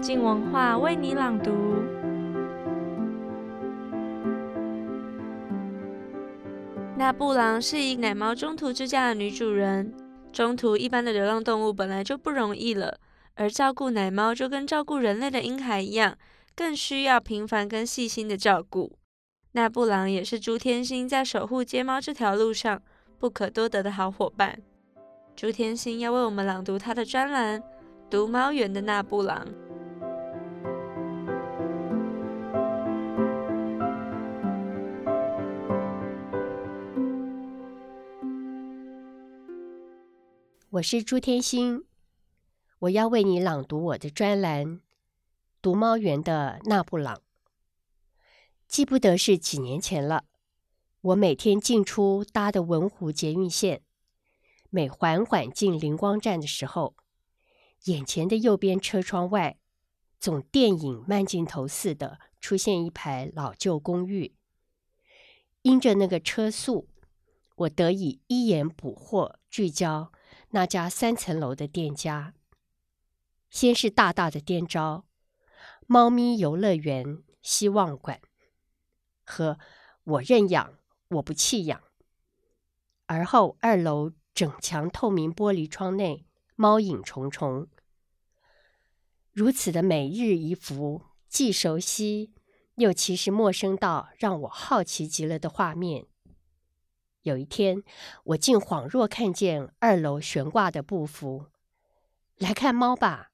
静文化为你朗读。那布朗是以奶猫中途之家的女主人。中途一般的流浪动物本来就不容易了，而照顾奶猫就跟照顾人类的婴孩一样，更需要频繁跟细心的照顾。那布朗也是朱天心在守护街猫这条路上不可多得的好伙伴。朱天心要为我们朗读他的专栏《读猫园的那布朗》。我是朱天心，我要为你朗读我的专栏《读猫园的那布朗》。记不得是几年前了，我每天进出搭的文湖捷运线，每缓缓进灵光站的时候，眼前的右边车窗外，总电影慢镜头似的出现一排老旧公寓。因着那个车速，我得以一眼捕获聚焦。那家三层楼的店家，先是大大的店招“猫咪游乐园希望馆”和“我认养，我不弃养”，而后二楼整墙透明玻璃窗内猫影重重。如此的每日一幅，既熟悉又其实陌生到让我好奇极了的画面。有一天，我竟恍若看见二楼悬挂的布幅，来看猫吧，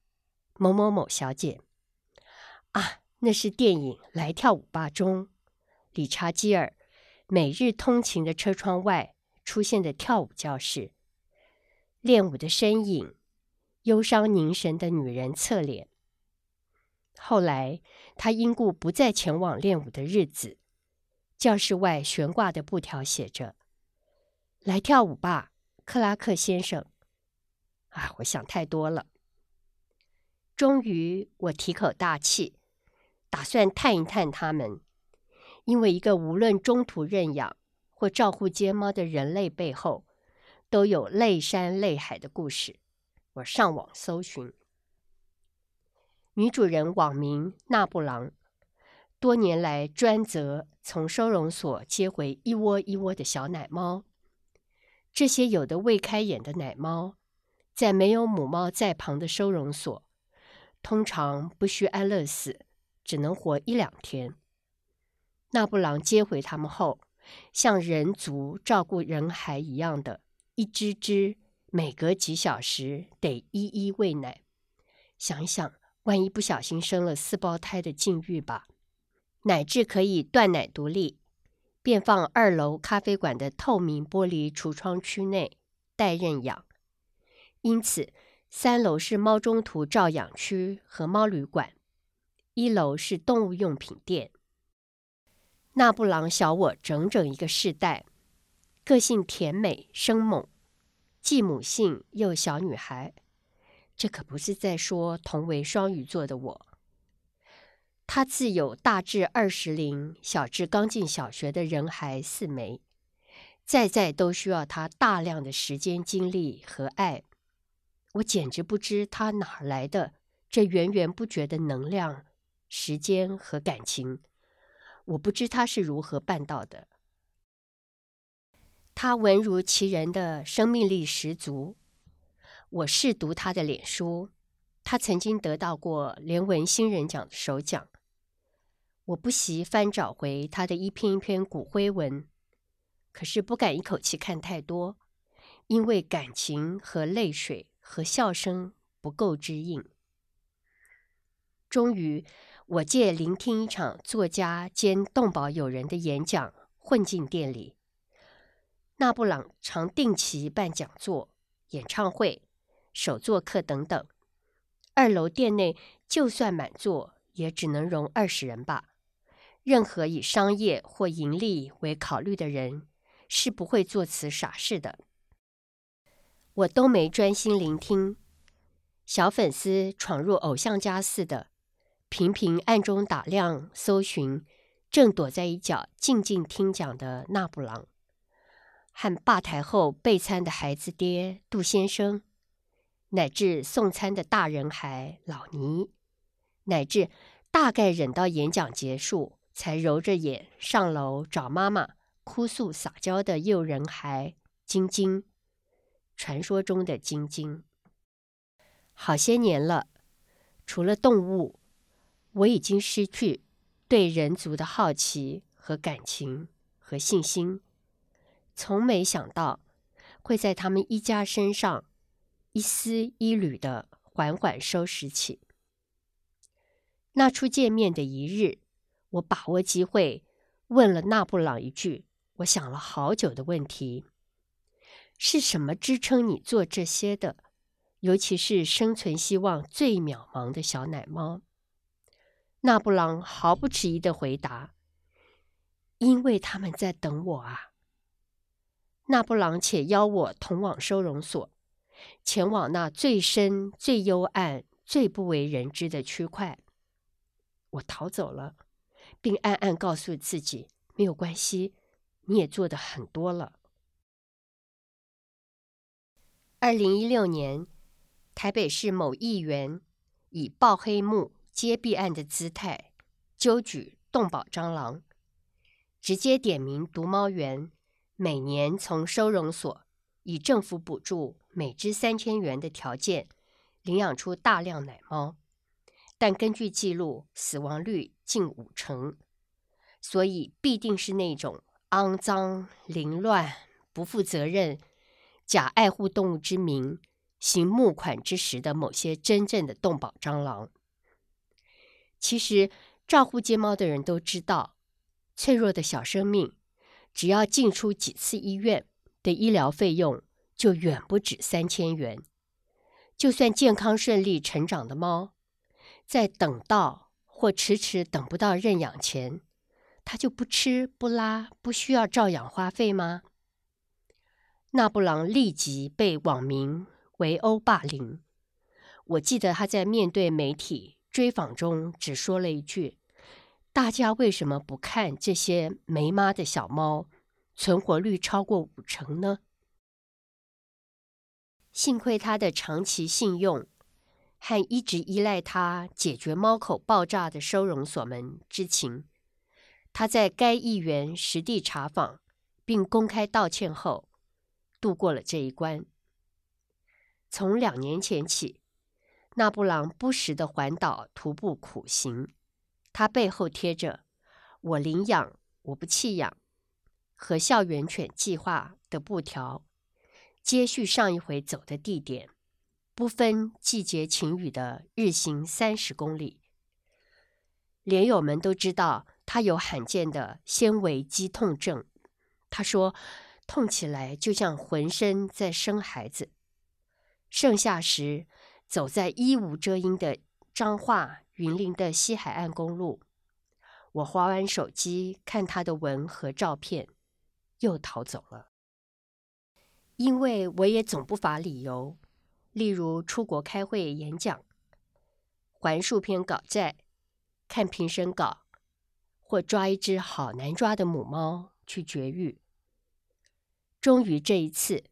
某某某小姐。啊，那是电影《来跳舞吧》中，理查基尔每日通勤的车窗外出现的跳舞教室，练舞的身影，忧伤凝神的女人侧脸。后来，他因故不再前往练舞的日子，教室外悬挂的布条写着。来跳舞吧，克拉克先生。啊，我想太多了。终于，我提口大气，打算探一探他们，因为一个无论中途认养或照顾街猫的人类背后，都有泪山泪海的故事。我上网搜寻，女主人网名那布朗，多年来专责从收容所接回一窝一窝的小奶猫。这些有的未开眼的奶猫，在没有母猫在旁的收容所，通常不需安乐死，只能活一两天。那布朗接回他们后，像人族照顾人孩一样的，一只只，每隔几小时得一一喂奶。想一想，万一不小心生了四胞胎的境遇吧，乃至可以断奶独立。便放二楼咖啡馆的透明玻璃橱窗区内待认养，因此三楼是猫中途照养区和猫旅馆，一楼是动物用品店。那布朗小我整整一个世代，个性甜美生猛，既母性又小女孩，这可不是在说同为双鱼座的我。他自有大至二十龄，小至刚进小学的人孩四枚，在在都需要他大量的时间、精力和爱。我简直不知他哪来的这源源不绝的能量、时间和感情。我不知他是如何办到的。他文如其人的生命力十足。我试读他的脸书，他曾经得到过联文新人奖的首奖。我不惜翻找回他的一篇一篇骨灰文，可是不敢一口气看太多，因为感情和泪水和笑声不够支应。终于，我借聆听一场作家兼动保友人的演讲，混进店里。那布朗常定期办讲座、演唱会、手作课等等。二楼店内就算满座，也只能容二十人吧。任何以商业或盈利为考虑的人，是不会做此傻事的。我都没专心聆听，小粉丝闯入偶像家似的，频频暗中打量、搜寻，正躲在一角静静听讲的那布朗，和吧台后备餐的孩子爹杜先生，乃至送餐的大人孩老尼，乃至大概忍到演讲结束，才揉着眼上楼找妈妈哭诉撒娇的诱人孩晶晶，传说中的晶晶。好些年了，除了动物，我已经失去对人族的好奇和感情和信心，从没想到会在他们一家身上一丝一缕的缓缓收拾起。那初见面的一日，我把握机会问了纳布朗一句我想了好久的问题：是什么支撑你做这些的？尤其是生存希望最渺茫的小奶猫，纳布朗毫不迟疑的回答：“因为他们在等我啊。”纳布朗且邀我同往收容所，前往那最深、最幽暗、最不为人知的区块。我逃走了，并暗暗告诉自己：“没有关系，你也做得很多了。”二零一六年。台北市某议员以爆黑幕揭弊案的姿态，揪举动保蟑螂，直接点名毒猫园每年从收容所以政府补助每只三千元的条件领养出大量奶猫，但根据记录死亡率近五成，所以必定是那种肮脏、凌乱、不负责任、假爱护动物之名。行募款之实的某些真正的动保蟑螂，其实照护街猫的人都知道，脆弱的小生命，只要进出几次医院的医疗费用就远不止三千元。就算健康顺利成长的猫，在等到或迟迟等不到认养前，他就不吃不拉，不需要照养花费吗？纳布朗立即被网民。围殴霸凌，我记得他在面对媒体追访中只说了一句：“大家为什么不看这些没妈的小猫，存活率超过五成呢？”幸亏他的长期信用和一直依赖他解决猫口爆炸的收容所们知情，他在该议员实地查访并公开道歉后，度过了这一关。从两年前起，纳布朗不时地环岛徒步苦行，他背后贴着“我领养，我不弃养”和校园犬计划的布条，接续上一回走的地点，不分季节晴雨的日行三十公里。连友们都知道他有罕见的纤维肌痛症，他说痛起来就像浑身在生孩子。盛夏时，走在衣无遮阴的彰化云林的西海岸公路，我滑完手机看他的文和照片，又逃走了。因为我也总不乏理由，例如出国开会演讲、还数篇稿债、看评审稿，或抓一只好难抓的母猫去绝育。终于这一次，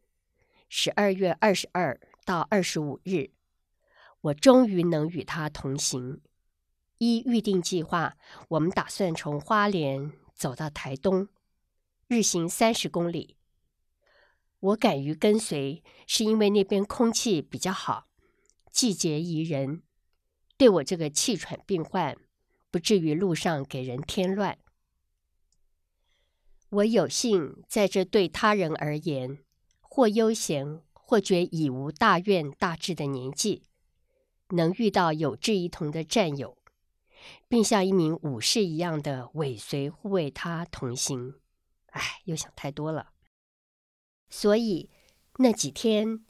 十二月二十二。到二十五日，我终于能与他同行。依预定计划，我们打算从花莲走到台东，日行三十公里。我敢于跟随，是因为那边空气比较好，季节宜人，对我这个气喘病患，不至于路上给人添乱。我有幸在这对他人而言，或悠闲。或觉已无大怨大志的年纪，能遇到有志一同的战友，并像一名武士一样的尾随护卫他同行，哎，又想太多了。所以那几天，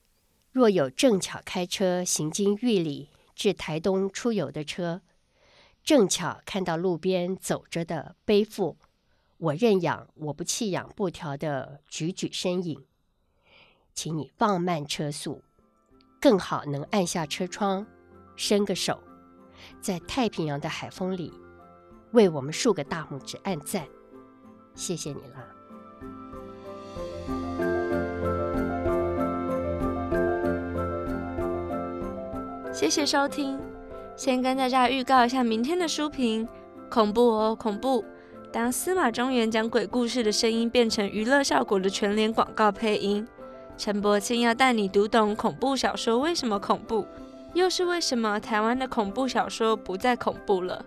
若有正巧开车行经玉里至台东出游的车，正巧看到路边走着的背负“我认养，我不弃养”布条的踽踽身影。请你放慢车速，更好能按下车窗，伸个手，在太平洋的海风里，为我们竖个大拇指按赞，谢谢你了。谢谢收听，先跟大家预告一下明天的书评，恐怖哦，恐怖！当司马中原讲鬼故事的声音变成娱乐效果的全脸广告配音，陈柏青要带你读懂恐怖小说为什么恐怖，又是为什么台湾的恐怖小说不再恐怖了。